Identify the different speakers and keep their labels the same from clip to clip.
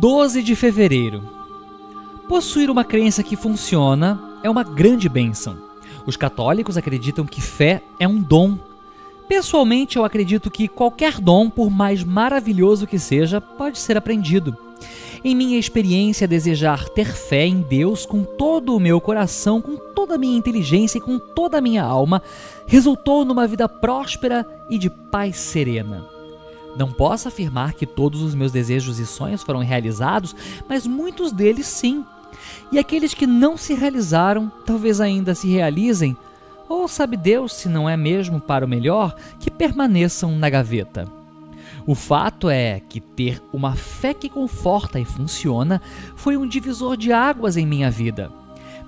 Speaker 1: 12 de fevereiro. Possuir uma crença que funciona é uma grande bênção. Os católicos acreditam que fé é um dom. Pessoalmente, eu acredito que qualquer dom, por mais maravilhoso que seja, pode ser aprendido. Em minha experiência, desejar ter fé em Deus com todo o meu coração, com toda a minha inteligência e com toda a minha alma, resultou numa vida próspera e de paz serena. Não posso afirmar que todos os meus desejos e sonhos foram realizados, mas muitos deles sim. E aqueles que não se realizaram, talvez ainda se realizem, ou sabe Deus se não é mesmo para o melhor, que permaneçam na gaveta. O fato é que ter uma fé que conforta e funciona foi um divisor de águas em minha vida.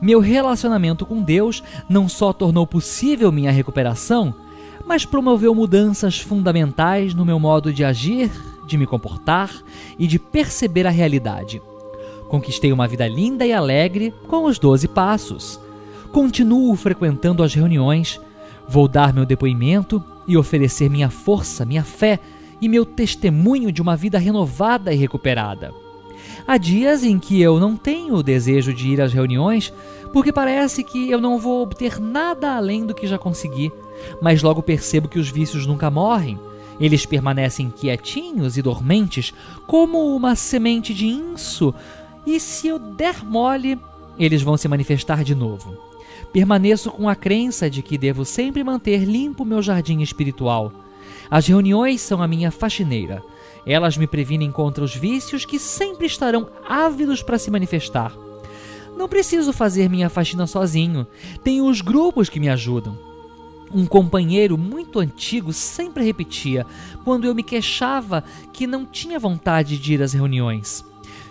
Speaker 1: Meu relacionamento com Deus não só tornou possível minha recuperação, mas promoveu mudanças fundamentais no meu modo de agir, de me comportar e de perceber a realidade. Conquistei uma vida linda e alegre com os doze passos. Continuo frequentando as reuniões. Vou dar meu depoimento e oferecer minha força, minha fé e meu testemunho de uma vida renovada e recuperada. Há dias em que eu não tenho o desejo de ir às reuniões porque parece que eu não vou obter nada além do que já consegui, mas logo percebo que os vícios nunca morrem. Eles permanecem quietinhos e dormentes, como uma semente de inso, e se eu der mole, eles vão se manifestar de novo. Permaneço com a crença de que devo sempre manter limpo meu jardim espiritual. As reuniões são a minha faxineira. Elas me previnem contra os vícios que sempre estarão ávidos para se manifestar. Não preciso fazer minha faxina sozinho. Tenho os grupos que me ajudam. Um companheiro muito antigo sempre repetia quando eu me queixava que não tinha vontade de ir às reuniões.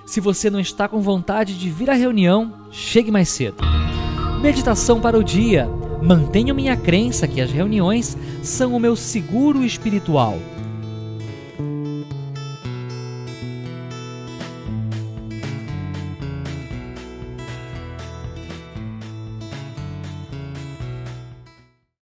Speaker 1: Se você não está com vontade de vir à reunião, chegue mais cedo. Meditação para o dia. Mantenho minha crença que as reuniões são o meu seguro espiritual